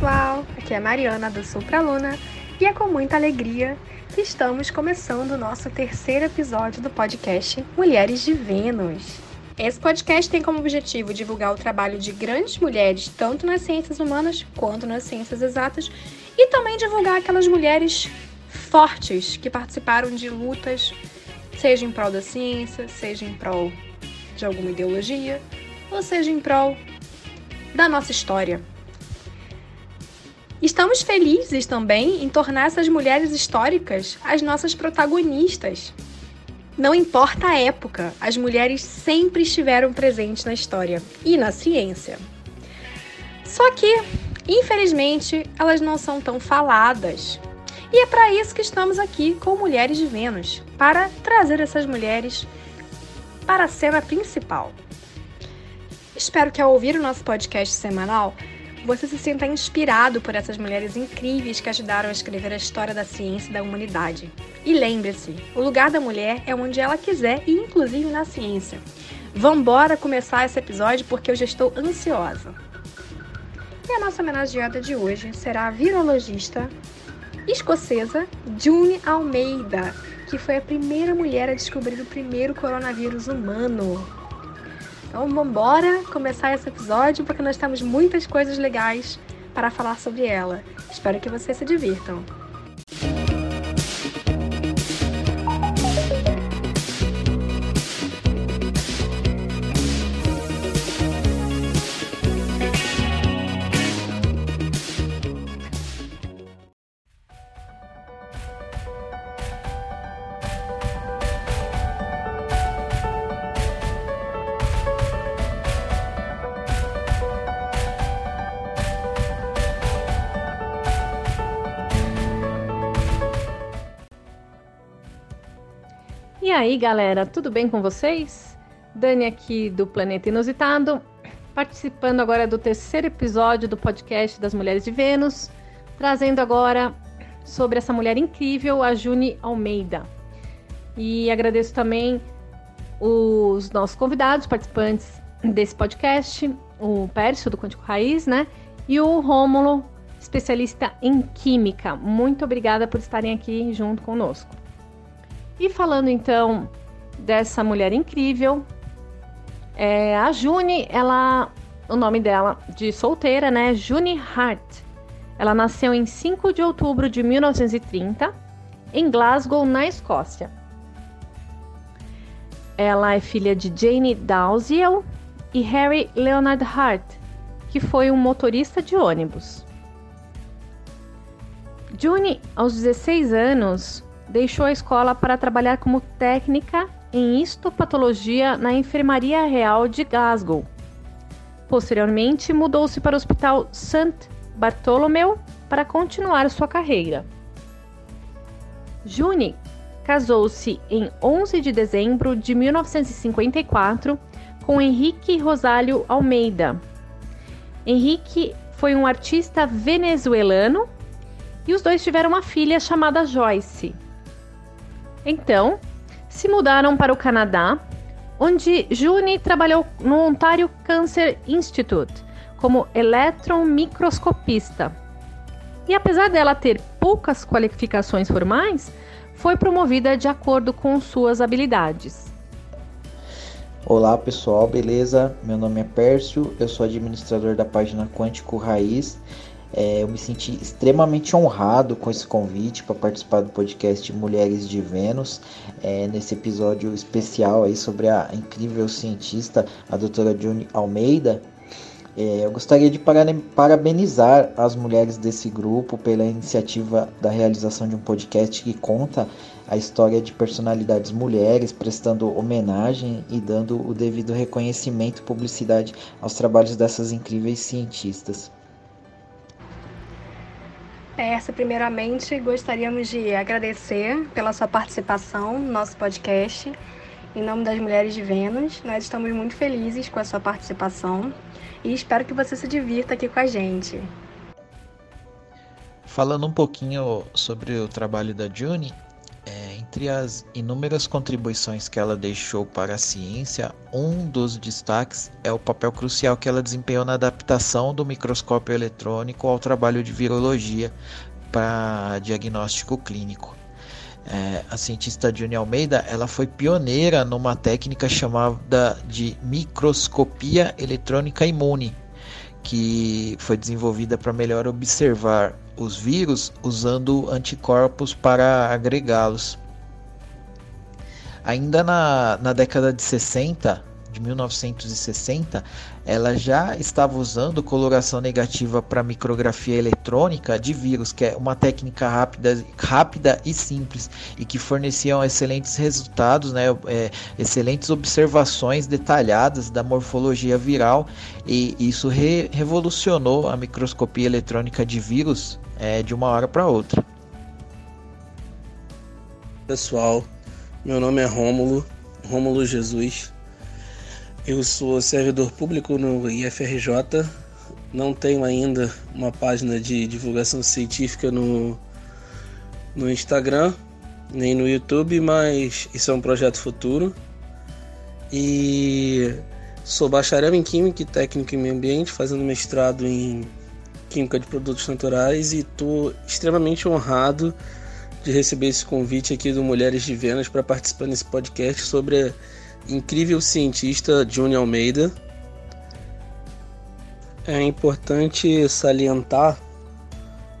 Pessoal, aqui é Mariana do Sul pra Luna e é com muita alegria que estamos começando o nosso terceiro episódio do podcast Mulheres de Vênus. Esse podcast tem como objetivo divulgar o trabalho de grandes mulheres, tanto nas ciências humanas quanto nas ciências exatas, e também divulgar aquelas mulheres fortes que participaram de lutas, seja em prol da ciência, seja em prol de alguma ideologia, ou seja em prol da nossa história. Estamos felizes também em tornar essas mulheres históricas as nossas protagonistas. Não importa a época, as mulheres sempre estiveram presentes na história e na ciência. Só que, infelizmente, elas não são tão faladas. E é para isso que estamos aqui com Mulheres de Vênus para trazer essas mulheres para a cena principal. Espero que ao ouvir o nosso podcast semanal, você se sinta inspirado por essas mulheres incríveis que ajudaram a escrever a história da ciência e da humanidade. E lembre-se, o lugar da mulher é onde ela quiser e inclusive na ciência. Vambora começar esse episódio porque eu já estou ansiosa. E a nossa homenageada de hoje será a virologista escocesa June Almeida, que foi a primeira mulher a descobrir o primeiro coronavírus humano. Então vamos embora começar esse episódio porque nós temos muitas coisas legais para falar sobre ela. Espero que vocês se divirtam. Aí, galera, tudo bem com vocês? Dani aqui do Planeta Inusitado, participando agora do terceiro episódio do podcast das Mulheres de Vênus, trazendo agora sobre essa mulher incrível, a June Almeida. E agradeço também os nossos convidados, participantes desse podcast, o Pércio do Quântico Raiz, né? E o Rômulo, especialista em Química. Muito obrigada por estarem aqui junto conosco. E falando então dessa mulher incrível, é, a June, ela, o nome dela de solteira, né? June Hart. Ela nasceu em 5 de outubro de 1930 em Glasgow, na Escócia. Ela é filha de Jane Dalziel e Harry Leonard Hart, que foi um motorista de ônibus. June, aos 16 anos, deixou a escola para trabalhar como técnica em histopatologia na Enfermaria Real de Glasgow. Posteriormente, mudou-se para o Hospital St. Bartholomew para continuar sua carreira. June casou-se em 11 de dezembro de 1954 com Henrique Rosário Almeida. Henrique foi um artista venezuelano e os dois tiveram uma filha chamada Joyce. Então, se mudaram para o Canadá, onde June trabalhou no Ontario Cancer Institute como elétron microscopista. E apesar dela ter poucas qualificações formais, foi promovida de acordo com suas habilidades. Olá pessoal, beleza? Meu nome é Pércio, eu sou administrador da página Quântico Raiz é, eu me senti extremamente honrado com esse convite para participar do podcast Mulheres de Vênus, é, nesse episódio especial aí sobre a incrível cientista, a doutora June Almeida. É, eu gostaria de parabenizar as mulheres desse grupo pela iniciativa da realização de um podcast que conta a história de personalidades mulheres, prestando homenagem e dando o devido reconhecimento e publicidade aos trabalhos dessas incríveis cientistas. Essa, primeiramente, gostaríamos de agradecer pela sua participação no nosso podcast. Em nome das Mulheres de Vênus, nós estamos muito felizes com a sua participação e espero que você se divirta aqui com a gente. Falando um pouquinho sobre o trabalho da June, É, entre as inúmeras contribuições que ela deixou para a ciência, um dos destaques é o papel crucial que ela desempenhou na adaptação do microscópio eletrônico ao trabalho de virologia para diagnóstico clínico. É, a cientista Juni Almeida ela foi pioneira numa técnica chamada de microscopia eletrônica imune, que foi desenvolvida para melhor observar os vírus usando anticorpos para agregá-los. Ainda na, na década de 60, de 1960, ela já estava usando coloração negativa para micrografia eletrônica de vírus, que é uma técnica rápida, rápida e simples e que forneciam excelentes resultados, né, é, excelentes observações detalhadas da morfologia viral e isso re revolucionou a microscopia eletrônica de vírus é, de uma hora para outra. Pessoal, meu nome é Rômulo, Rômulo Jesus. Eu sou servidor público no IFRJ. Não tenho ainda uma página de divulgação científica no, no Instagram, nem no YouTube, mas isso é um projeto futuro. E sou bacharel em Química e técnico em Meio Ambiente, fazendo mestrado em Química de Produtos Naturais e estou extremamente honrado de receber esse convite aqui do Mulheres de Vênus para participar nesse podcast sobre incrível cientista Juni Almeida. É importante salientar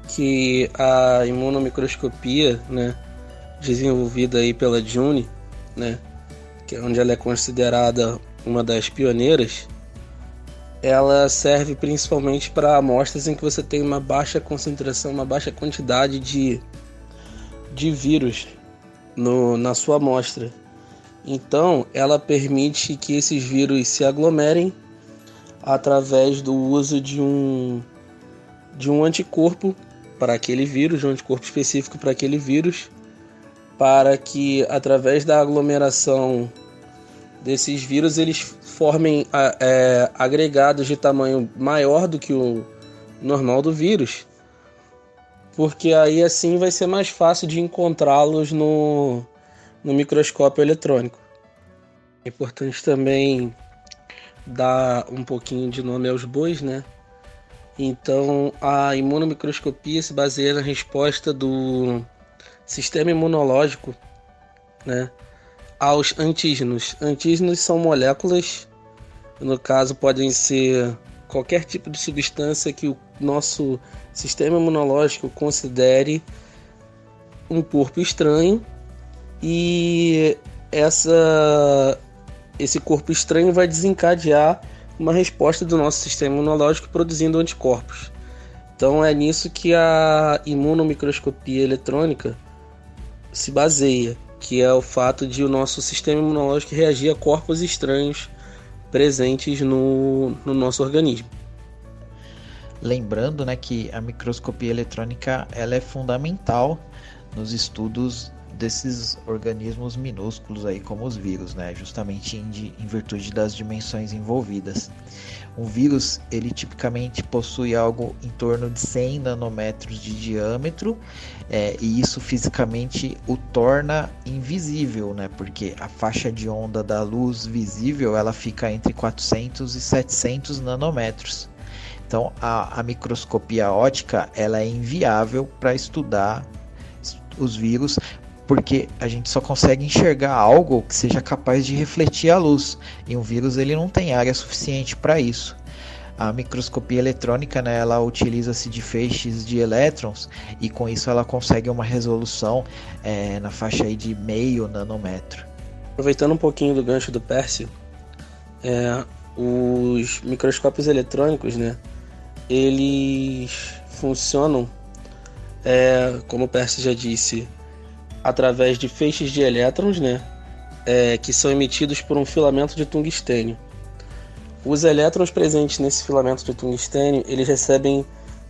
que a imunomicroscopia, né, desenvolvida aí pela Juni, né, que é onde ela é considerada uma das pioneiras, ela serve principalmente para amostras em que você tem uma baixa concentração, uma baixa quantidade de de vírus no, na sua amostra. Então, ela permite que esses vírus se aglomerem através do uso de um, de um anticorpo para aquele vírus, um anticorpo específico para aquele vírus, para que através da aglomeração desses vírus eles formem é, agregados de tamanho maior do que o normal do vírus. Porque aí assim vai ser mais fácil de encontrá-los no, no microscópio eletrônico. É importante também dar um pouquinho de nome aos bois, né? Então, a imunomicroscopia se baseia na resposta do sistema imunológico, né, aos antígenos. Antígenos são moléculas, no caso podem ser qualquer tipo de substância que o nosso sistema imunológico considere um corpo estranho e essa esse corpo estranho vai desencadear uma resposta do nosso sistema imunológico produzindo anticorpos. Então é nisso que a imunomicroscopia eletrônica se baseia, que é o fato de o nosso sistema imunológico reagir a corpos estranhos presentes no, no nosso organismo. Lembrando né, que a microscopia eletrônica ela é fundamental nos estudos desses organismos minúsculos aí como os vírus, né? Justamente em, em, virtude das dimensões envolvidas. Um vírus ele tipicamente possui algo em torno de 100 nanômetros de diâmetro é, e isso fisicamente o torna invisível, né? Porque a faixa de onda da luz visível ela fica entre 400 e 700 nanômetros. Então a, a microscopia ótica ela é inviável para estudar os vírus porque a gente só consegue enxergar algo que seja capaz de refletir a luz e um vírus ele não tem área suficiente para isso. A microscopia eletrônica, né, ela utiliza-se de feixes de elétrons e com isso ela consegue uma resolução é, na faixa aí de meio nanômetro. Aproveitando um pouquinho do gancho do Percy, é, os microscópios eletrônicos, né, eles funcionam, é, como o Percy já disse, através de feixes de elétrons, né, é, que são emitidos por um filamento de tungstênio. Os elétrons presentes nesse filamento de tungstênio, eles recebem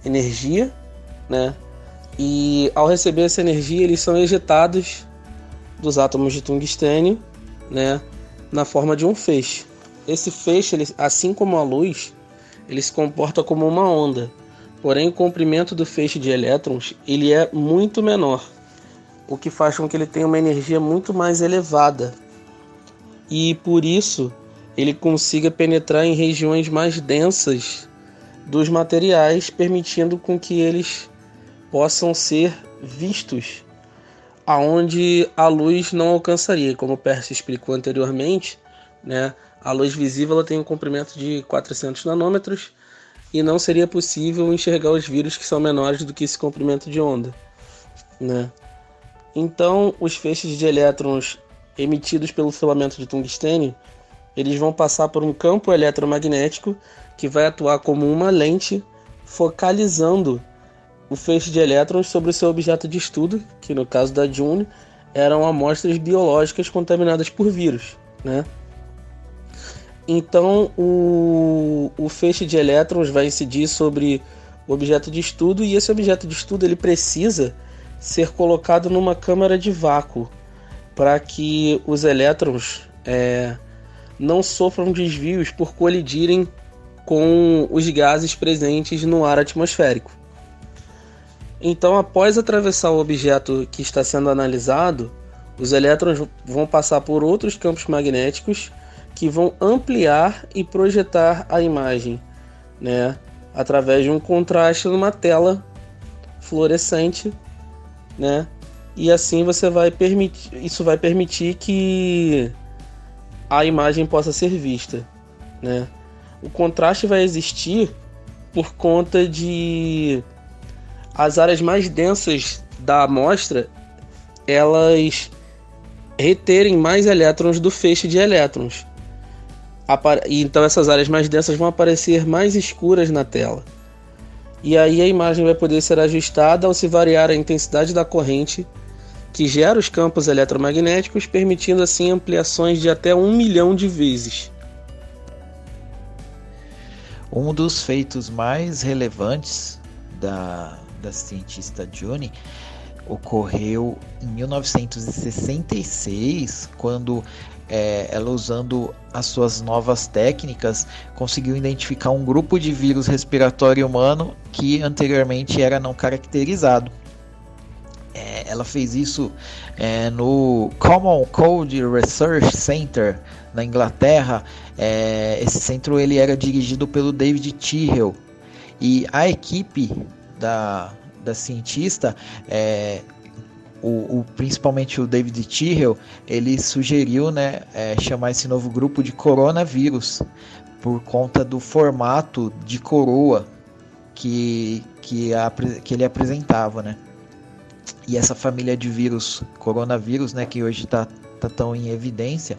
energia, né, e ao receber essa energia, eles são ejetados dos átomos de tungstênio, né, na forma de um feixe. Esse feixe, ele, assim como a luz, ele se comporta como uma onda. Porém, o comprimento do feixe de elétrons ele é muito menor. O que faz com que ele tenha uma energia muito mais elevada. E por isso ele consiga penetrar em regiões mais densas dos materiais, permitindo com que eles possam ser vistos aonde a luz não alcançaria. Como o Percy explicou anteriormente, né, a luz visível ela tem um comprimento de 400 nanômetros e não seria possível enxergar os vírus que são menores do que esse comprimento de onda. Né? Então, os feixes de elétrons emitidos pelo filamento de tungstênio, eles vão passar por um campo eletromagnético que vai atuar como uma lente focalizando o feixe de elétrons sobre o seu objeto de estudo, que no caso da June eram amostras biológicas contaminadas por vírus, né? Então o, o feixe de elétrons vai incidir sobre o objeto de estudo e esse objeto de estudo ele precisa ser colocado numa câmara de vácuo para que os elétrons é, não sofram desvios por colidirem com os gases presentes no ar atmosférico. Então, após atravessar o objeto que está sendo analisado, os elétrons vão passar por outros campos magnéticos que vão ampliar e projetar a imagem, né, através de um contraste numa tela fluorescente, né? E assim você vai permitir, isso vai permitir que a imagem possa ser vista, né? O contraste vai existir por conta de as áreas mais densas da amostra elas reterem mais elétrons do feixe de elétrons. Então essas áreas mais densas vão aparecer mais escuras na tela. E aí a imagem vai poder ser ajustada ao se variar a intensidade da corrente que gera os campos eletromagnéticos, permitindo assim ampliações de até um milhão de vezes. Um dos feitos mais relevantes da, da cientista June ocorreu em 1966, quando é, ela usando as suas novas técnicas conseguiu identificar um grupo de vírus respiratório humano que anteriormente era não caracterizado. É, ela fez isso é, no Common Cold Research Center na Inglaterra. É, esse centro ele era dirigido pelo David Tyrrell e a equipe da, da cientista, é, o, o, principalmente o David Tyrrell, ele sugeriu né, é, chamar esse novo grupo de coronavírus por conta do formato de coroa que, que, a, que ele apresentava, né? E essa família de vírus, coronavírus, né, que hoje está tá tão em evidência,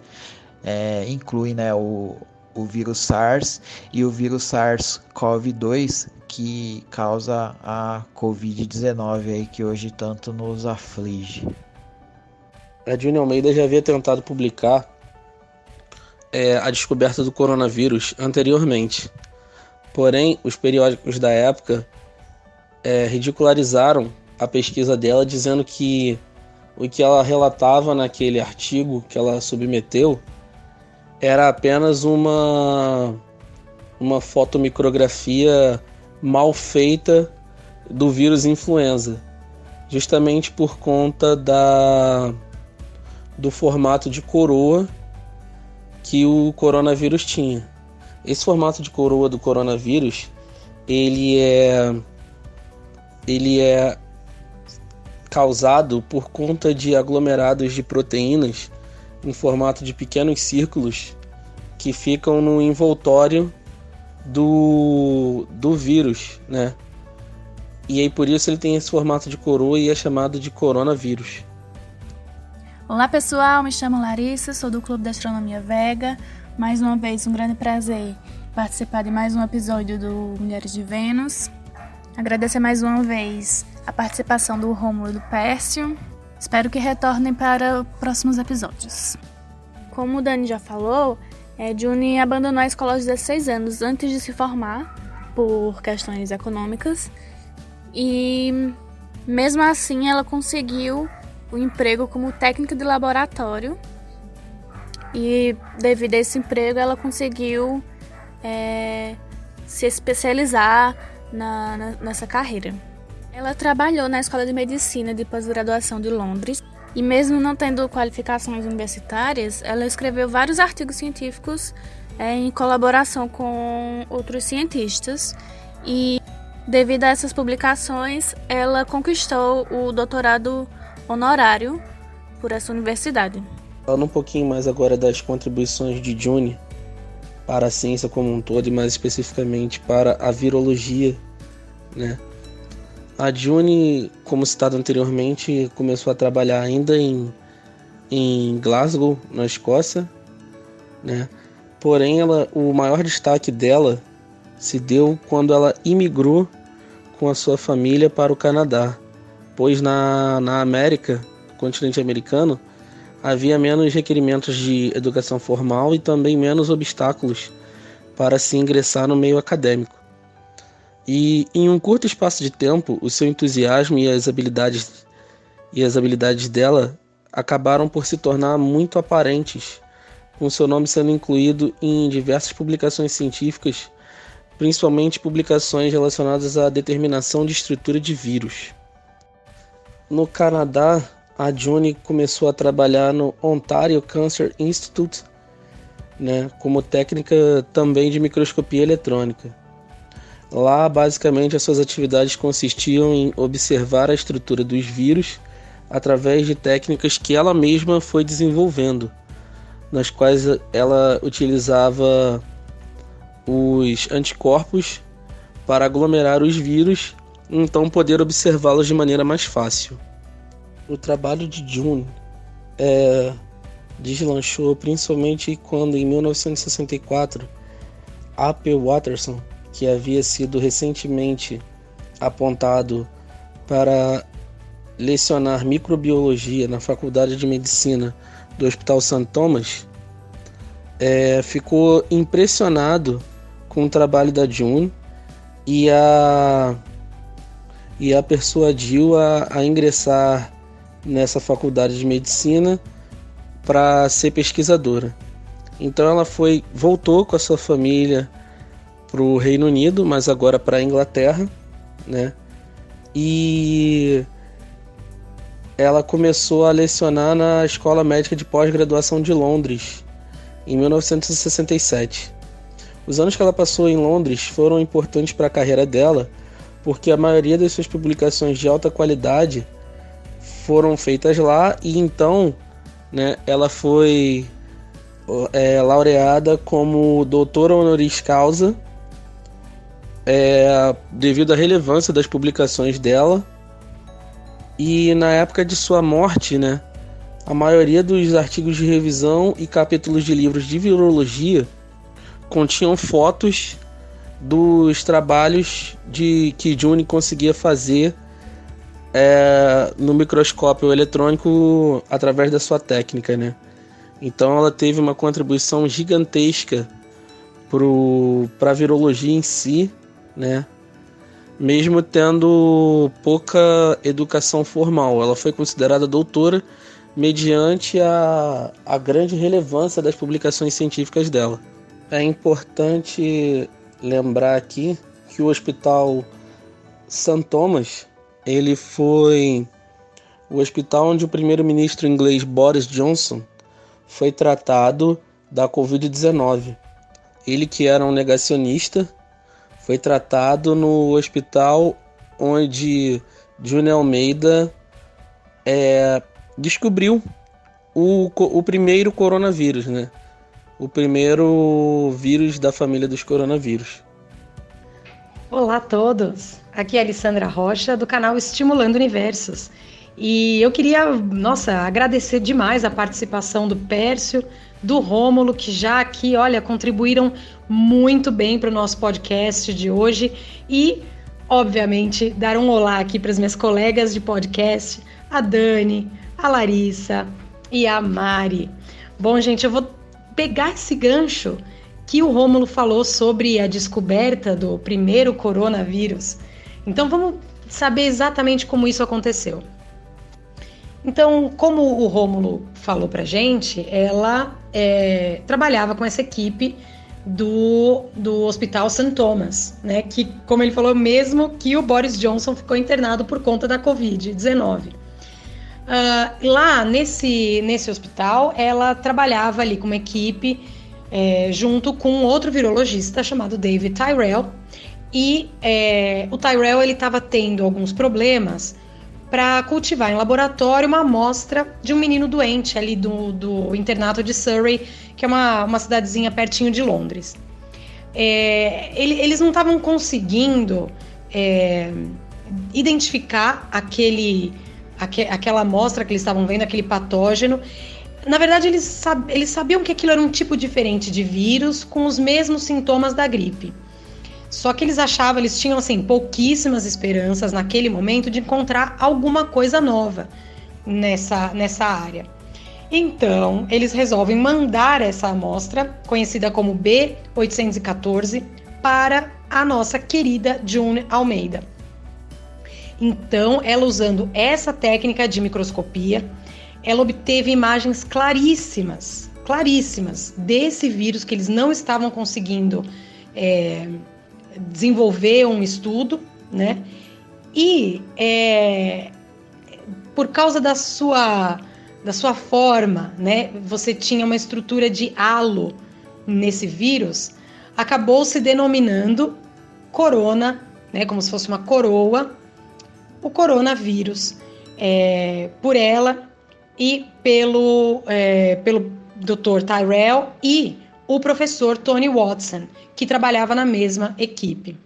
é, inclui né, o, o vírus SARS e o vírus SARS-CoV-2, que causa a Covid-19 aí que hoje tanto nos aflige. A Júnior Almeida já havia tentado publicar é, a descoberta do coronavírus anteriormente. Porém, os periódicos da época é, ridicularizaram a pesquisa dela, dizendo que o que ela relatava naquele artigo que ela submeteu era apenas uma, uma fotomicrografia mal feita do vírus influenza, justamente por conta da do formato de coroa que o coronavírus tinha. Esse formato de coroa do coronavírus, ele é ele é causado por conta de aglomerados de proteínas em formato de pequenos círculos que ficam no envoltório do, do vírus, né? E aí por isso ele tem esse formato de coroa e é chamado de coronavírus. Olá pessoal, me chamo Larissa, sou do Clube da Astronomia Vega. Mais uma vez, um grande prazer participar de mais um episódio do Mulheres de Vênus. Agradecer mais uma vez a participação do Rômulo e do Pércio. Espero que retornem para próximos episódios. Como o Dani já falou, é, Juni abandonou a escola aos 16 anos antes de se formar por questões econômicas e mesmo assim ela conseguiu o emprego como técnica de laboratório e devido a esse emprego ela conseguiu é, se especializar na, na, nessa carreira. Ela trabalhou na Escola de Medicina de Pós-Graduação de Londres e, mesmo não tendo qualificações universitárias, ela escreveu vários artigos científicos é, em colaboração com outros cientistas e, devido a essas publicações, ela conquistou o doutorado honorário por essa universidade. Falando um pouquinho mais agora das contribuições de June para a ciência como um todo e mais especificamente para a virologia, né? A June, como citado anteriormente, começou a trabalhar ainda em, em Glasgow, na Escócia, né? Porém, ela, o maior destaque dela se deu quando ela imigrou com a sua família para o Canadá, pois na, na América, continente americano, havia menos requerimentos de educação formal e também menos obstáculos para se ingressar no meio acadêmico. E em um curto espaço de tempo, o seu entusiasmo e as habilidades e as habilidades dela acabaram por se tornar muito aparentes com seu nome sendo incluído em diversas publicações científicas, principalmente publicações relacionadas à determinação de estrutura de vírus. No Canadá, a June começou a trabalhar no Ontario Cancer Institute, né, como técnica também de microscopia eletrônica. Lá, basicamente, as suas atividades consistiam em observar a estrutura dos vírus através de técnicas que ela mesma foi desenvolvendo nas quais ela utilizava os anticorpos para aglomerar os vírus e então poder observá-los de maneira mais fácil. O trabalho de June é, deslanchou principalmente quando, em 1964, A.P. Watterson, que havia sido recentemente apontado para lecionar microbiologia na Faculdade de Medicina do Hospital St. Thomas, é, ficou impressionado com o trabalho da June e a, e a persuadiu a, a ingressar nessa faculdade de medicina para ser pesquisadora. Então ela foi voltou com a sua família para o Reino Unido, mas agora para a Inglaterra, né? E ela começou a lecionar na Escola Médica de Pós-Graduação de Londres em 1967. Os anos que ela passou em Londres foram importantes para a carreira dela, porque a maioria das suas publicações de alta qualidade foram feitas lá e então né, ela foi é, laureada como doutora honoris causa é, devido à relevância das publicações dela e na época de sua morte, né, a maioria dos artigos de revisão e capítulos de livros de virologia continham fotos dos trabalhos de que June conseguia fazer é, no microscópio eletrônico através da sua técnica, né? Então ela teve uma contribuição gigantesca para a virologia em si, né? mesmo tendo pouca educação formal. Ela foi considerada doutora mediante a, a grande relevância das publicações científicas dela. É importante lembrar aqui que o Hospital St. Thomas ele foi o hospital onde o primeiro-ministro inglês Boris Johnson foi tratado da Covid-19. Ele que era um negacionista foi tratado no hospital onde Júnior Almeida é, descobriu o, o primeiro coronavírus, né? O primeiro vírus da família dos coronavírus. Olá a todos! Aqui é a Alessandra Rocha, do canal Estimulando Universos. E eu queria, nossa, agradecer demais a participação do Pércio, do Rômulo, que já aqui, olha, contribuíram muito bem para o nosso podcast de hoje. E, obviamente, dar um olá aqui para as minhas colegas de podcast, a Dani, a Larissa e a Mari. Bom, gente, eu vou pegar esse gancho que o Rômulo falou sobre a descoberta do primeiro coronavírus. Então vamos saber exatamente como isso aconteceu. Então, como o Rômulo falou pra gente, ela é, trabalhava com essa equipe do, do Hospital St. Thomas, né? Que, como ele falou, mesmo que o Boris Johnson ficou internado por conta da Covid-19. Uh, ah, lá nesse, nesse hospital, ela trabalhava ali com uma equipe é, junto com outro virologista chamado David Tyrell. E é, o Tyrell ele estava tendo alguns problemas para cultivar em laboratório uma amostra de um menino doente ali do, do internato de Surrey, que é uma, uma cidadezinha pertinho de Londres. É, ele, eles não estavam conseguindo é, identificar aquele, aque, aquela amostra que eles estavam vendo, aquele patógeno. Na verdade, eles, sab, eles sabiam que aquilo era um tipo diferente de vírus com os mesmos sintomas da gripe. Só que eles achavam, eles tinham assim pouquíssimas esperanças naquele momento de encontrar alguma coisa nova nessa, nessa área. Então, eles resolvem mandar essa amostra, conhecida como B814, para a nossa querida June Almeida. Então, ela usando essa técnica de microscopia, ela obteve imagens claríssimas, claríssimas desse vírus que eles não estavam conseguindo é, desenvolver um estudo, né? E é, por causa da sua da sua forma, né? Você tinha uma estrutura de halo nesse vírus, acabou se denominando corona, né? Como se fosse uma coroa, o coronavírus, é, por ela e pelo é, pelo Dr. Tyrell e o professor Tony Watson, que trabalhava na mesma equipe.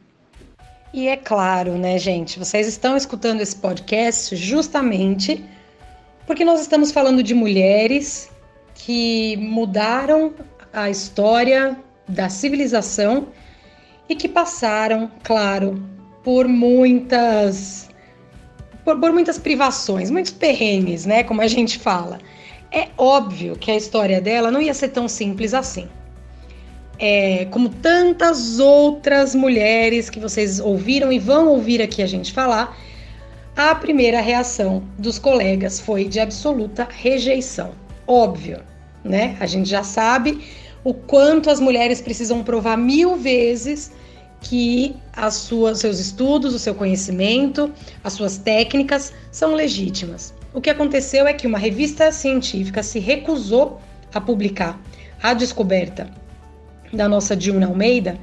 E é claro, né, gente, vocês estão escutando esse podcast justamente porque nós estamos falando de mulheres que mudaram a história da civilização e que passaram, claro, por muitas por, por, muitas privações, muitos perrengues, né, como a gente fala. É óbvio que a história dela não ia ser tão simples assim é, como tantas outras mulheres que vocês ouviram e vão ouvir aqui a gente falar, a primeira reação dos colegas foi de absoluta rejeição. Óbvio, né? A gente já sabe o quanto as mulheres precisam provar mil vezes que as suas, seus estudos, o seu conhecimento, as suas técnicas são legítimas. O que aconteceu é que uma revista científica se recusou a publicar a descoberta da nossa Dilma Almeida,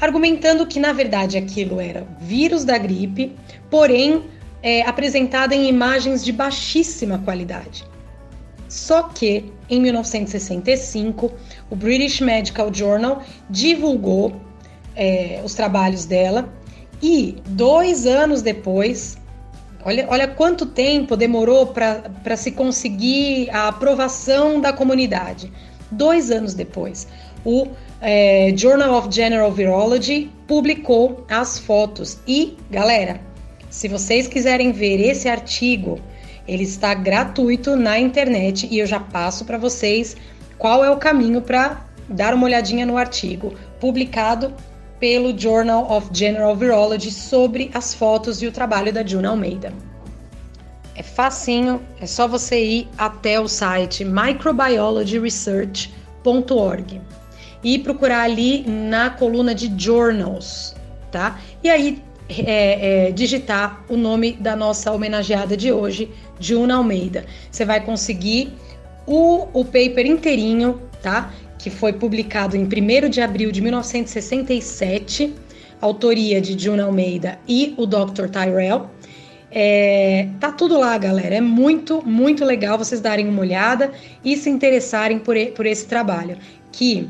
argumentando que na verdade aquilo era vírus da gripe, porém é, apresentada em imagens de baixíssima qualidade. Só que em 1965 o British Medical Journal divulgou é, os trabalhos dela e dois anos depois, olha, olha quanto tempo demorou para se conseguir a aprovação da comunidade. Dois anos depois, o é, Journal of General Virology publicou as fotos. E, galera, se vocês quiserem ver esse artigo, ele está gratuito na internet e eu já passo para vocês qual é o caminho para dar uma olhadinha no artigo publicado pelo Journal of General Virology sobre as fotos e o trabalho da Juna Almeida. É facinho, é só você ir até o site microbiologyresearch.org e procurar ali na coluna de journals, tá? E aí é, é, digitar o nome da nossa homenageada de hoje, Juna Almeida. Você vai conseguir o, o paper inteirinho, tá? Que foi publicado em 1 de abril de 1967, autoria de Juna Almeida e o Dr. Tyrell. É, tá tudo lá, galera. É muito, muito legal vocês darem uma olhada e se interessarem por, por esse trabalho. Que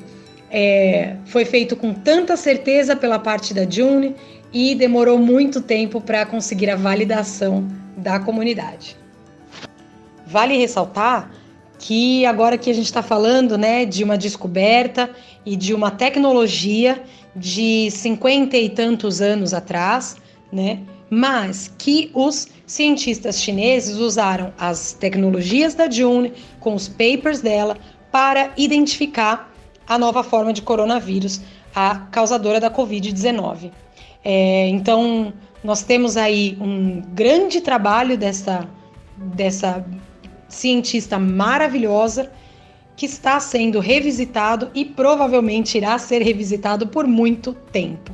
é, foi feito com tanta certeza pela parte da June e demorou muito tempo para conseguir a validação da comunidade. Vale ressaltar que agora que a gente está falando né, de uma descoberta e de uma tecnologia de cinquenta e tantos anos atrás, né, mas que os cientistas chineses usaram as tecnologias da June com os papers dela para identificar a nova forma de coronavírus, a causadora da Covid-19. É, então, nós temos aí um grande trabalho dessa, dessa cientista maravilhosa que está sendo revisitado e provavelmente irá ser revisitado por muito tempo.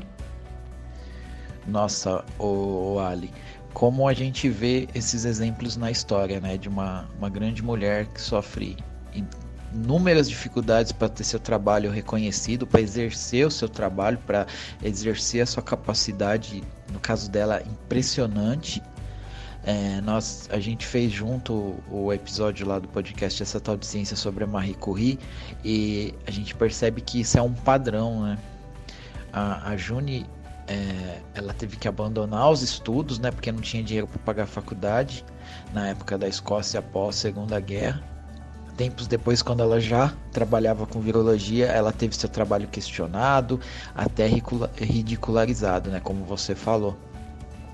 Nossa, o, Ali, como a gente vê esses exemplos na história, né, de uma, uma grande mulher que sofre inúmeras dificuldades para ter seu trabalho reconhecido, para exercer o seu trabalho, para exercer a sua capacidade, no caso dela, impressionante. É, nós, a gente fez junto o episódio lá do podcast Essa Tal de Ciência sobre a Marie Curie e a gente percebe que isso é um padrão, né? A, a June, é, ela teve que abandonar os estudos, né? Porque não tinha dinheiro para pagar a faculdade na época da Escócia após a Segunda Guerra. Tempos depois, quando ela já trabalhava com virologia, ela teve seu trabalho questionado, até ridicularizado, né? Como você falou.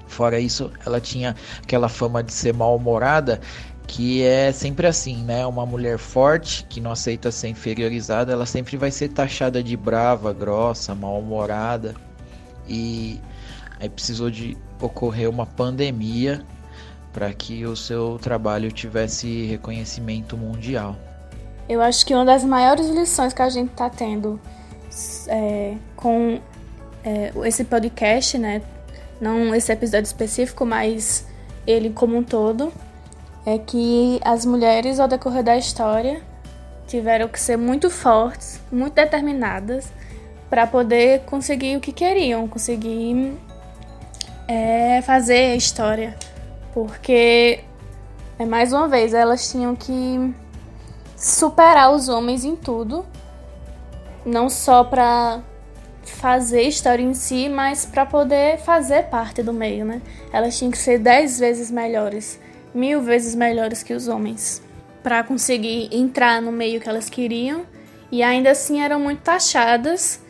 Fora isso, ela tinha aquela fama de ser mal-humorada, que é sempre assim, né? Uma mulher forte que não aceita ser inferiorizada, ela sempre vai ser taxada de brava, grossa, mal-humorada. E aí precisou de ocorrer uma pandemia para que o seu trabalho tivesse reconhecimento mundial. Eu acho que uma das maiores lições que a gente está tendo é, com é, esse podcast, né, não esse episódio específico, mas ele como um todo, é que as mulheres ao decorrer da história tiveram que ser muito fortes, muito determinadas para poder conseguir o que queriam, conseguir é, fazer a história, porque é mais uma vez elas tinham que superar os homens em tudo, não só para fazer história em si, mas para poder fazer parte do meio, né? Elas tinham que ser dez vezes melhores, mil vezes melhores que os homens, para conseguir entrar no meio que elas queriam. E ainda assim eram muito taxadas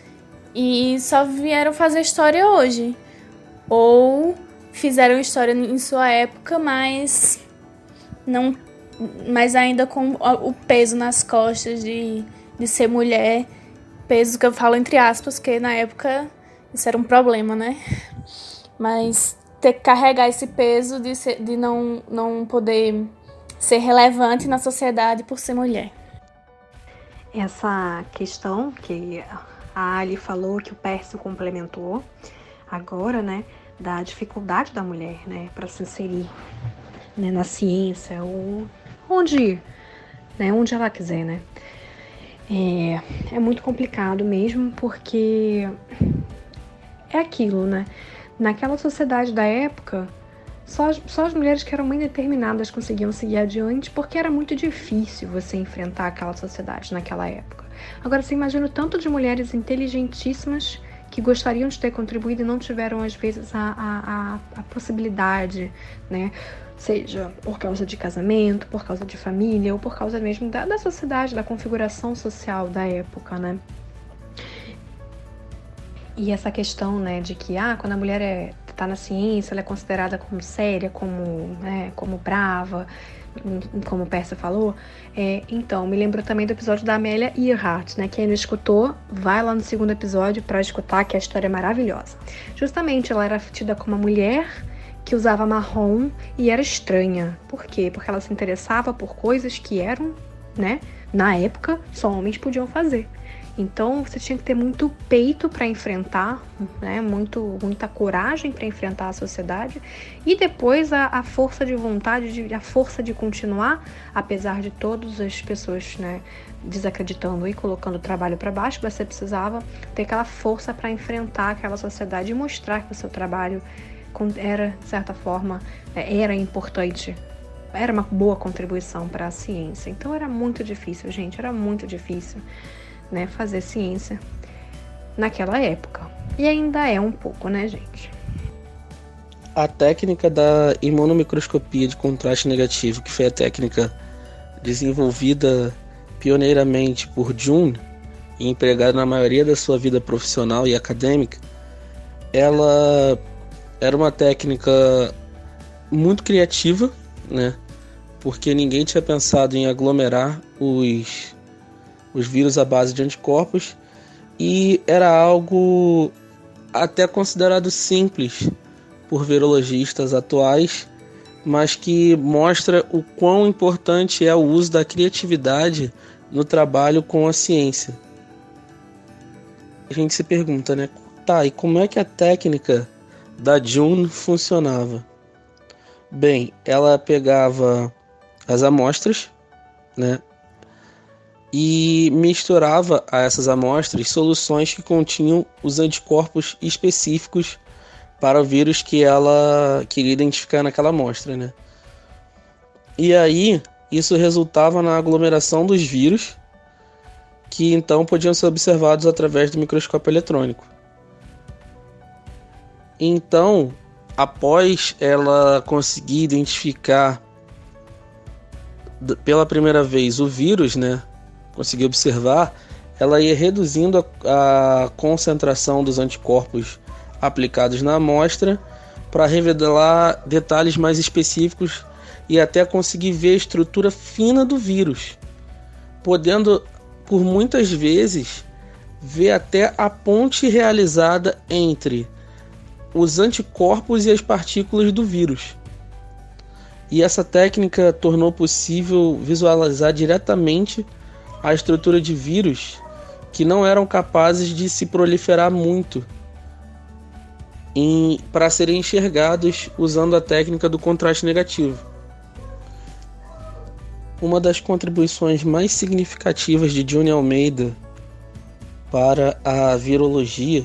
e só vieram fazer história hoje. Ou fizeram história em sua época, mas não mas ainda com o peso nas costas de, de ser mulher peso que eu falo entre aspas, que na época isso era um problema, né? Mas ter que carregar esse peso de, ser, de não, não poder ser relevante na sociedade por ser mulher. Essa questão que a Ali falou, que o Pércio complementou agora, né, da dificuldade da mulher, né, para se inserir né, na ciência ou onde, né, onde ela quiser, né. É, é muito complicado mesmo, porque é aquilo, né? Naquela sociedade da época, só as, só as mulheres que eram bem determinadas conseguiam seguir adiante, porque era muito difícil você enfrentar aquela sociedade naquela época. Agora, você imagina o tanto de mulheres inteligentíssimas que gostariam de ter contribuído e não tiveram, às vezes, a, a, a, a possibilidade, né? seja por causa de casamento, por causa de família ou por causa mesmo da, da sociedade, da configuração social da época, né? E essa questão, né, de que ah, quando a mulher é, tá na ciência, ela é considerada como séria, como, né, como brava, como o Persa falou, é, então, me lembrou também do episódio da Amélia Earhart, né? Quem não escutou, vai lá no segundo episódio para escutar, que a história é maravilhosa. Justamente, ela era tida como uma mulher que usava marrom e era estranha. Por quê? Porque ela se interessava por coisas que eram, né, na época, só homens podiam fazer. Então você tinha que ter muito peito para enfrentar, né? Muito, muita coragem para enfrentar a sociedade e depois a, a, força de vontade, de, a força de continuar, apesar de todas as pessoas, né, desacreditando e colocando o trabalho para baixo, você precisava ter aquela força para enfrentar aquela sociedade e mostrar que o seu trabalho era, de certa forma, é, era importante, era uma boa contribuição para a ciência. Então era muito difícil, gente, era muito difícil né, fazer ciência naquela época. E ainda é um pouco, né, gente? A técnica da imunomicroscopia de contraste negativo, que foi a técnica desenvolvida pioneiramente por June e empregada na maioria da sua vida profissional e acadêmica, ela era uma técnica muito criativa, né? Porque ninguém tinha pensado em aglomerar os, os vírus à base de anticorpos e era algo até considerado simples por virologistas atuais, mas que mostra o quão importante é o uso da criatividade no trabalho com a ciência. A gente se pergunta, né? Tá, e como é que a técnica da June funcionava? Bem, ela pegava as amostras, né? E misturava a essas amostras soluções que continham os anticorpos específicos para o vírus que ela queria identificar naquela amostra, né? E aí, isso resultava na aglomeração dos vírus, que então podiam ser observados através do microscópio eletrônico. Então, após ela conseguir identificar pela primeira vez o vírus, né, conseguir observar, ela ia reduzindo a, a concentração dos anticorpos aplicados na amostra para revelar detalhes mais específicos e até conseguir ver a estrutura fina do vírus, podendo por muitas vezes ver até a ponte realizada entre os anticorpos e as partículas do vírus. E essa técnica tornou possível visualizar diretamente a estrutura de vírus que não eram capazes de se proliferar muito para serem enxergados usando a técnica do contraste negativo. Uma das contribuições mais significativas de Johnny Almeida para a virologia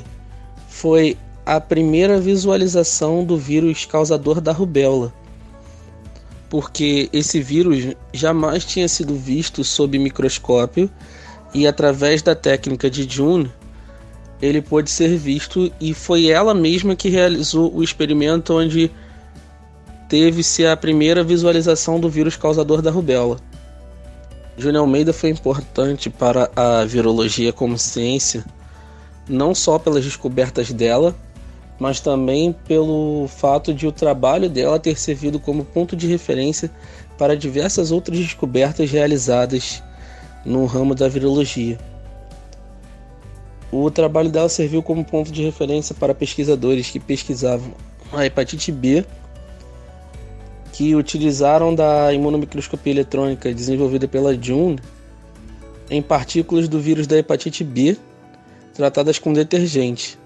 foi a primeira visualização do vírus causador da rubéola, porque esse vírus jamais tinha sido visto sob microscópio e através da técnica de June ele pôde ser visto e foi ela mesma que realizou o experimento onde teve-se a primeira visualização do vírus causador da rubéola. Júnior Almeida foi importante para a virologia como ciência, não só pelas descobertas dela, mas também pelo fato de o trabalho dela ter servido como ponto de referência para diversas outras descobertas realizadas no ramo da virologia. O trabalho dela serviu como ponto de referência para pesquisadores que pesquisavam a hepatite B, que utilizaram da imunomicroscopia eletrônica desenvolvida pela June em partículas do vírus da hepatite B tratadas com detergente.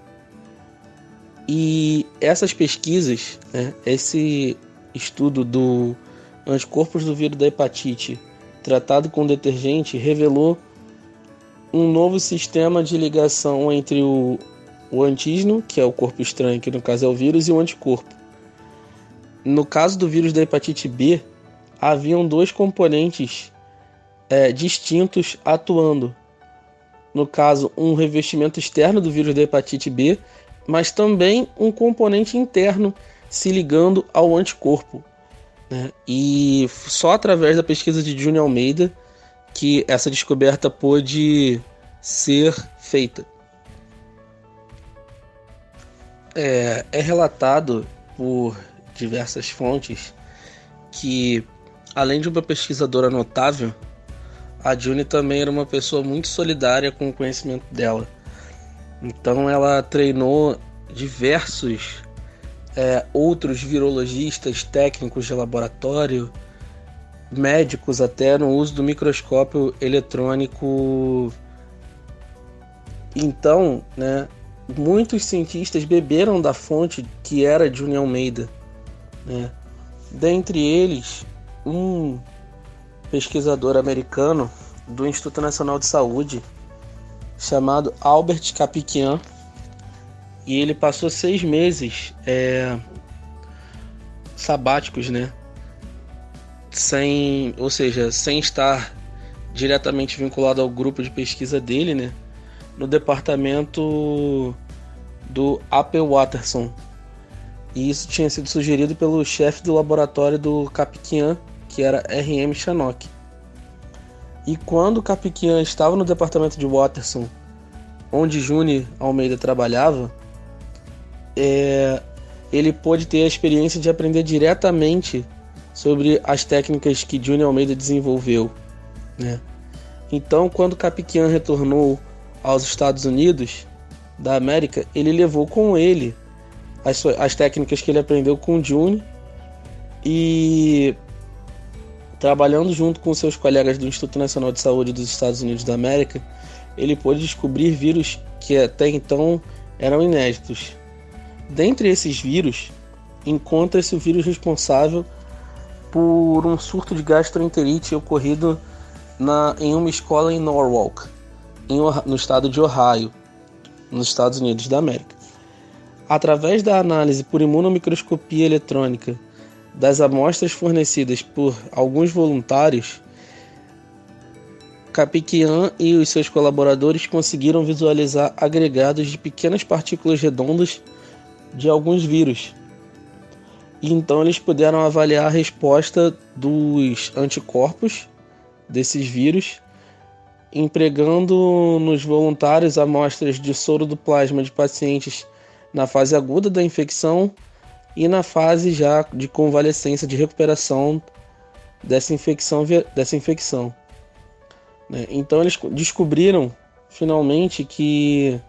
E essas pesquisas, né, esse estudo do anticorpos do vírus da hepatite tratado com detergente revelou um novo sistema de ligação entre o, o antígeno, que é o corpo estranho, que no caso é o vírus, e o anticorpo. No caso do vírus da hepatite B, haviam dois componentes é, distintos atuando. No caso, um revestimento externo do vírus da hepatite B mas também um componente interno se ligando ao anticorpo. Né? E só através da pesquisa de Júnior Almeida que essa descoberta pôde ser feita. É, é relatado por diversas fontes que, além de uma pesquisadora notável, a Juni também era uma pessoa muito solidária com o conhecimento dela. Então ela treinou diversos é, outros virologistas, técnicos de laboratório, médicos até no uso do microscópio eletrônico. Então, né, muitos cientistas beberam da fonte que era de União Almeida. Né? Dentre eles, um pesquisador americano do Instituto Nacional de Saúde, chamado Albert Capiquian e ele passou seis meses é, sabáticos, né? Sem, ou seja, sem estar diretamente vinculado ao grupo de pesquisa dele, né? No departamento do Apple Watterson. E isso tinha sido sugerido pelo chefe do laboratório do Capiquian, que era R.M. Chanok. E quando Capiquian estava no departamento de Watterson, onde Juni Almeida trabalhava, é, ele pôde ter a experiência de aprender diretamente sobre as técnicas que Juni Almeida desenvolveu. Né? Então, quando Capiquian retornou aos Estados Unidos da América, ele levou com ele as, as técnicas que ele aprendeu com Juni e trabalhando junto com seus colegas do Instituto Nacional de Saúde dos Estados Unidos da América, ele pôde descobrir vírus que até então eram inéditos. Dentre esses vírus, encontra-se o vírus responsável por um surto de gastroenterite ocorrido na, em uma escola em Norwalk, em, no estado de Ohio, nos Estados Unidos da América. Através da análise por imunomicroscopia eletrônica das amostras fornecidas por alguns voluntários, Capiquian e os seus colaboradores conseguiram visualizar agregados de pequenas partículas redondas de alguns vírus. E então eles puderam avaliar a resposta dos anticorpos desses vírus, empregando nos voluntários amostras de soro do plasma de pacientes na fase aguda da infecção e na fase já de convalescência de recuperação dessa infecção. Dessa infecção. Né? Então eles descobriram finalmente que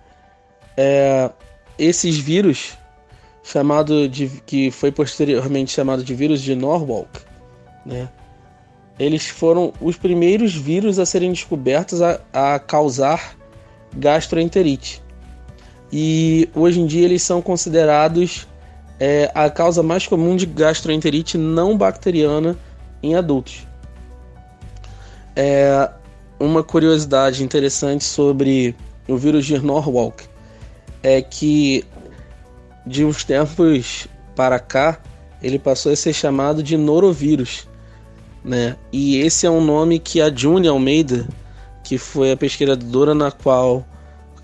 é, esses vírus, chamado de que foi posteriormente chamado de vírus de Norwalk, né? Eles foram os primeiros vírus a serem descobertos a, a causar gastroenterite. E hoje em dia eles são considerados é, a causa mais comum de gastroenterite não bacteriana em adultos. É, uma curiosidade interessante sobre o vírus de Norwalk é que de uns tempos para cá ele passou a ser chamado de norovírus, né? E esse é um nome que a June Almeida, que foi a pesquisadora na qual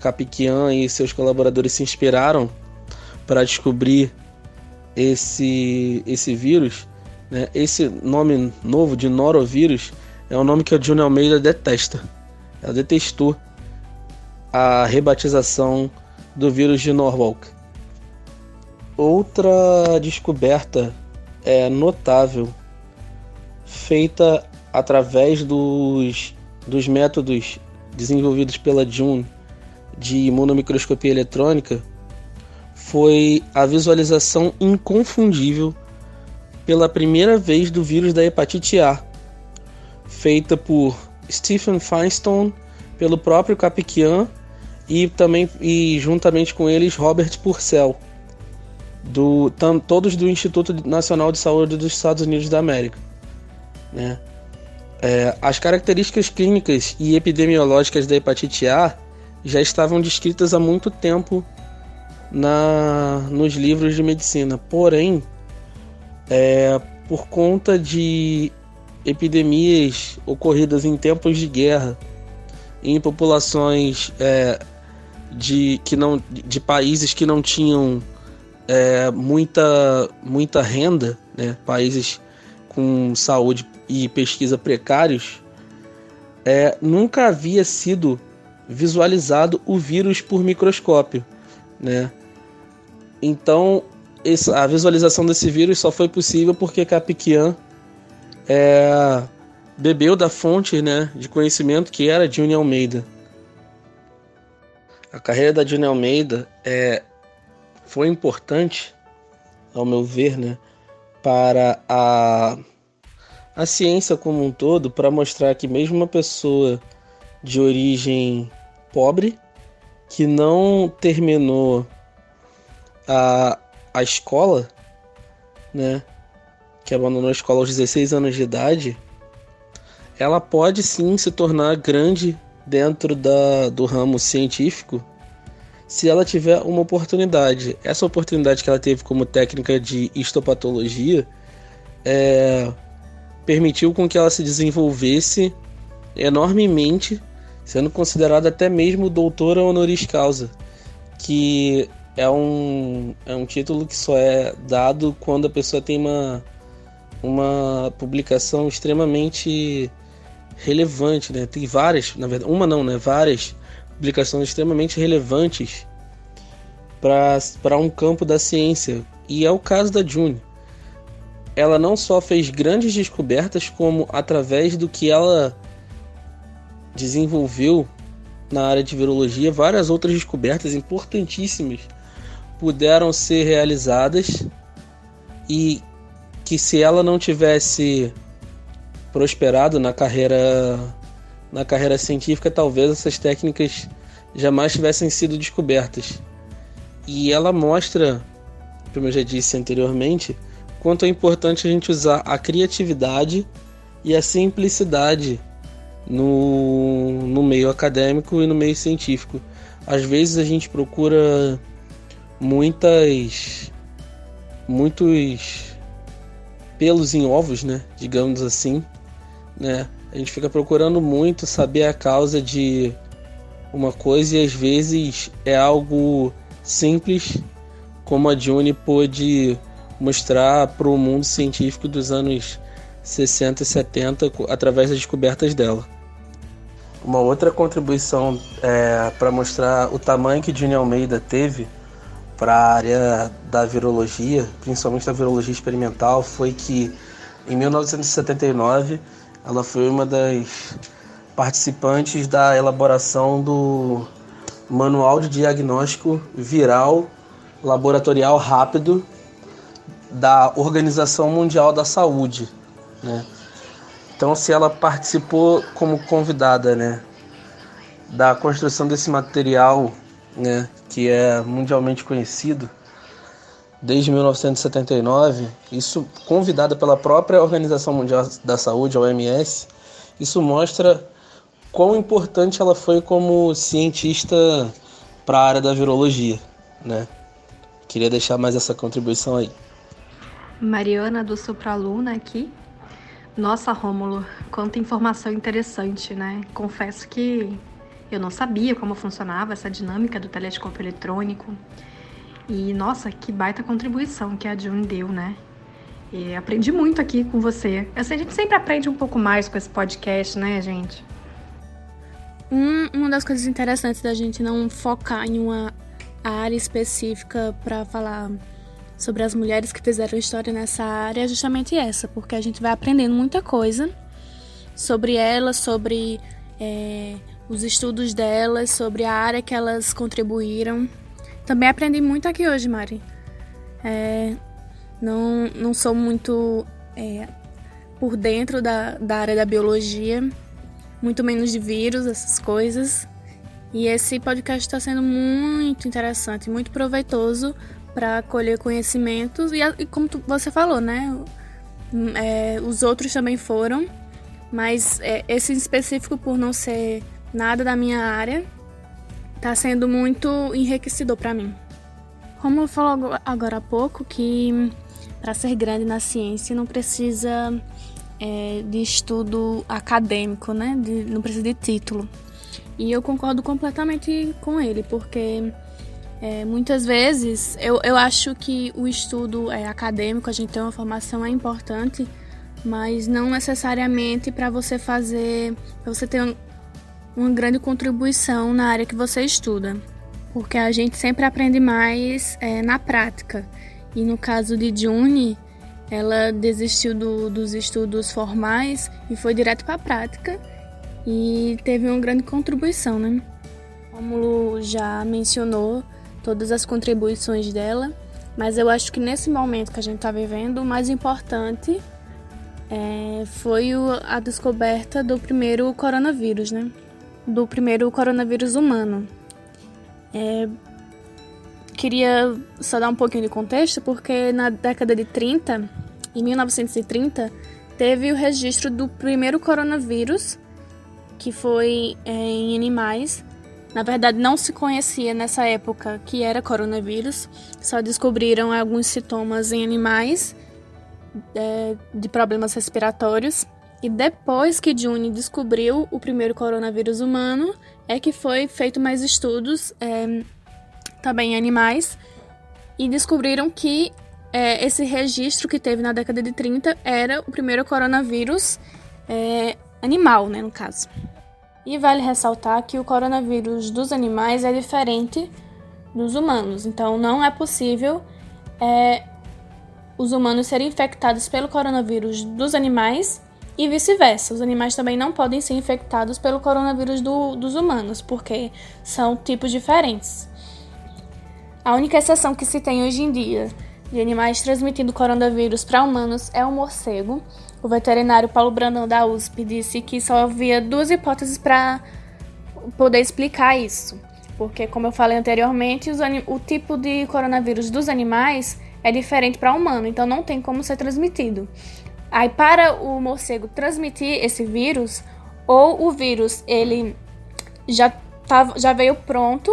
Capiquian e seus colaboradores se inspiraram para descobrir esse esse vírus, né? Esse nome novo de norovírus é um nome que a Júnia Almeida detesta. Ela detestou a rebatização do vírus de Norwalk. Outra descoberta é notável, feita através dos, dos métodos desenvolvidos pela June de imunomicroscopia eletrônica, foi a visualização inconfundível pela primeira vez do vírus da hepatite A, feita por Stephen Feinstein, pelo próprio Capiquian e também e juntamente com eles Robert Purcell, do, tam, todos do Instituto Nacional de Saúde dos Estados Unidos da América. Né? É, as características clínicas e epidemiológicas da hepatite A já estavam descritas há muito tempo na, nos livros de medicina, porém, é, por conta de epidemias ocorridas em tempos de guerra em populações é, de, que não, de países que não tinham é, muita, muita renda, né? países com saúde e pesquisa precários, é, nunca havia sido visualizado o vírus por microscópio. Né? Então, essa, a visualização desse vírus só foi possível porque Capiquian é, bebeu da fonte né, de conhecimento que era Juni Almeida. A carreira da Juni Almeida é, foi importante, ao meu ver, né, para a, a ciência como um todo, para mostrar que mesmo uma pessoa de origem pobre, que não terminou a, a escola, né, que abandonou a escola aos 16 anos de idade, ela pode sim se tornar grande dentro da, do ramo científico se ela tiver uma oportunidade. Essa oportunidade que ela teve como técnica de histopatologia é, permitiu com que ela se desenvolvesse enormemente, sendo considerada até mesmo doutora honoris causa, que é um, é um título que só é dado quando a pessoa tem uma uma publicação extremamente relevante, né? Tem várias, na verdade, uma não, né? Várias publicações extremamente relevantes para um campo da ciência. E é o caso da June. Ela não só fez grandes descobertas, como através do que ela desenvolveu na área de virologia, várias outras descobertas importantíssimas puderam ser realizadas e que se ela não tivesse prosperado na carreira na carreira científica, talvez essas técnicas jamais tivessem sido descobertas. E ela mostra, como eu já disse anteriormente, quanto é importante a gente usar a criatividade e a simplicidade no, no meio acadêmico e no meio científico. Às vezes a gente procura muitas muitos pelos em ovos, né? Digamos assim, né? A gente fica procurando muito saber a causa de uma coisa e às vezes é algo simples, como a June pôde mostrar para o mundo científico dos anos 60 e 70 através das descobertas dela. Uma outra contribuição é, para mostrar o tamanho que June Almeida teve para a área da virologia, principalmente da virologia experimental, foi que em 1979 ela foi uma das participantes da elaboração do Manual de Diagnóstico Viral Laboratorial Rápido da Organização Mundial da Saúde, né? Então, se ela participou como convidada, né, da construção desse material, né, que é mundialmente conhecido desde 1979, isso convidada pela própria Organização Mundial da Saúde, a OMS, isso mostra quão importante ela foi como cientista para a área da virologia, né? Queria deixar mais essa contribuição aí. Mariana do Supraluna aqui. Nossa, Rômulo, quanta informação interessante, né? Confesso que eu não sabia como funcionava essa dinâmica do telescópio eletrônico. E nossa, que baita contribuição que a June deu, né? E aprendi muito aqui com você. Assim, a gente sempre aprende um pouco mais com esse podcast, né, gente? Um, uma das coisas interessantes da gente não focar em uma área específica para falar sobre as mulheres que fizeram história nessa área é justamente essa, porque a gente vai aprendendo muita coisa sobre elas, sobre é, os estudos delas, sobre a área que elas contribuíram. Também aprendi muito aqui hoje, Mari. É, não, não sou muito é, por dentro da, da área da biologia, muito menos de vírus, essas coisas. E esse podcast está sendo muito interessante, muito proveitoso para colher conhecimentos e, e como tu, você falou, né? É, os outros também foram, mas é, esse em específico, por não ser nada da minha área, está sendo muito enriquecedor para mim. Como falou agora há pouco, que para ser grande na ciência não precisa é, de estudo acadêmico, né? De, não precisa de título. E eu concordo completamente com ele, porque é, muitas vezes eu, eu acho que o estudo é, acadêmico, a gente tem uma formação é importante, mas não necessariamente para você fazer, para você ter um, uma grande contribuição na área que você estuda, porque a gente sempre aprende mais é, na prática. E no caso de June, ela desistiu do, dos estudos formais e foi direto para a prática e teve uma grande contribuição, né? Como já mencionou, todas as contribuições dela, mas eu acho que nesse momento que a gente está vivendo, o mais importante é, foi a descoberta do primeiro coronavírus, né? Do primeiro coronavírus humano. É, queria só dar um pouquinho de contexto, porque na década de 30, em 1930, teve o registro do primeiro coronavírus, que foi é, em animais, na verdade, não se conhecia nessa época que era coronavírus, só descobriram alguns sintomas em animais é, de problemas respiratórios. E depois que June descobriu o primeiro coronavírus humano, é que foi feito mais estudos é, também em animais e descobriram que é, esse registro que teve na década de 30 era o primeiro coronavírus é, animal, né, no caso. E vale ressaltar que o coronavírus dos animais é diferente dos humanos, então não é possível é, os humanos serem infectados pelo coronavírus dos animais e vice-versa. Os animais também não podem ser infectados pelo coronavírus do, dos humanos, porque são tipos diferentes. A única exceção que se tem hoje em dia de animais transmitindo coronavírus para humanos é o morcego. O veterinário Paulo Brandão da USP disse que só havia duas hipóteses para poder explicar isso. Porque, como eu falei anteriormente, o tipo de coronavírus dos animais é diferente para o humano, então não tem como ser transmitido. Aí, para o morcego transmitir esse vírus, ou o vírus ele já, já veio pronto,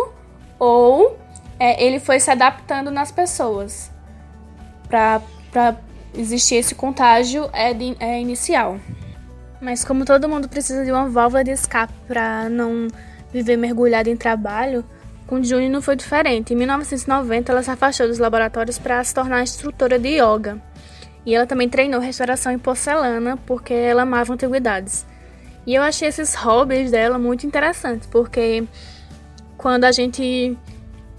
ou é, ele foi se adaptando nas pessoas para existir esse contágio é, de, é inicial. Mas como todo mundo precisa de uma válvula de escape para não viver mergulhada em trabalho, com Juni não foi diferente. Em 1990, ela se afastou dos laboratórios para se tornar instrutora de yoga. E ela também treinou restauração em porcelana porque ela amava antiguidades. E eu achei esses hobbies dela muito interessantes, porque quando a gente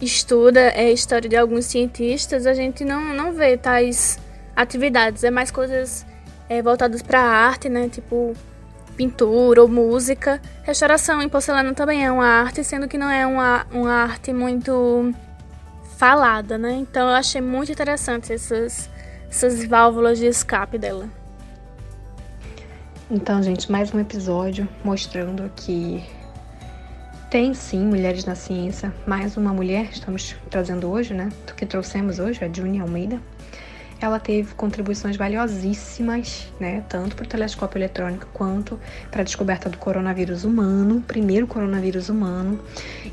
estuda a história de alguns cientistas, a gente não, não vê tais atividades, é mais coisas é, voltadas para arte, né? Tipo pintura ou música. Restauração em porcelana também é uma arte, sendo que não é uma, uma arte muito falada, né? Então eu achei muito interessante essas, essas válvulas de escape dela. Então, gente, mais um episódio mostrando que tem sim mulheres na ciência. Mais uma mulher estamos trazendo hoje, né? Do que trouxemos hoje, a Juni Almeida ela teve contribuições valiosíssimas, né, tanto para o telescópio eletrônico quanto para a descoberta do coronavírus humano, primeiro coronavírus humano.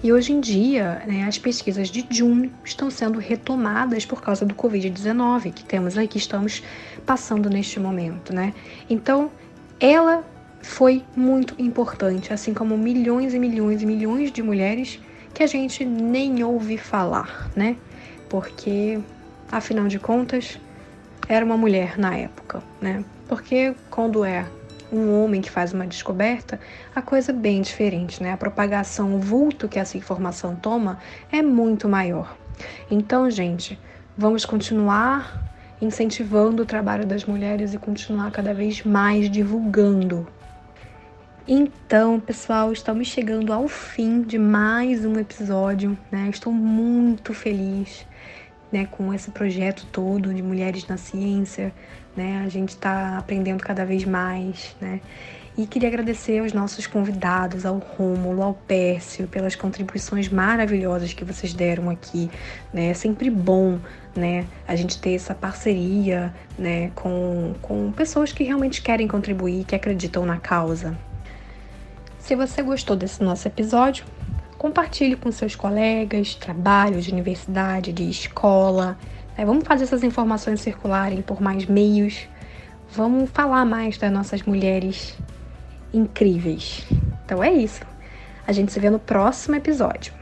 E hoje em dia, né, as pesquisas de June estão sendo retomadas por causa do Covid-19 que temos aí, que estamos passando neste momento, né? Então, ela foi muito importante, assim como milhões e milhões e milhões de mulheres que a gente nem ouve falar, né? Porque, afinal de contas, era uma mulher na época, né? Porque quando é um homem que faz uma descoberta, a coisa é bem diferente, né? A propagação, o vulto que essa informação toma é muito maior. Então, gente, vamos continuar incentivando o trabalho das mulheres e continuar cada vez mais divulgando. Então, pessoal, estamos chegando ao fim de mais um episódio, né? Estou muito feliz né, com esse projeto todo de mulheres na ciência, né? A gente está aprendendo cada vez mais, né? E queria agradecer aos nossos convidados, ao Rômulo, ao Pércio, pelas contribuições maravilhosas que vocês deram aqui. Né? É sempre bom né, a gente ter essa parceria né, com, com pessoas que realmente querem contribuir, que acreditam na causa. Se você gostou desse nosso episódio, Compartilhe com seus colegas, trabalho de universidade, de escola. Né? Vamos fazer essas informações circularem por mais meios. Vamos falar mais das nossas mulheres incríveis. Então é isso. A gente se vê no próximo episódio.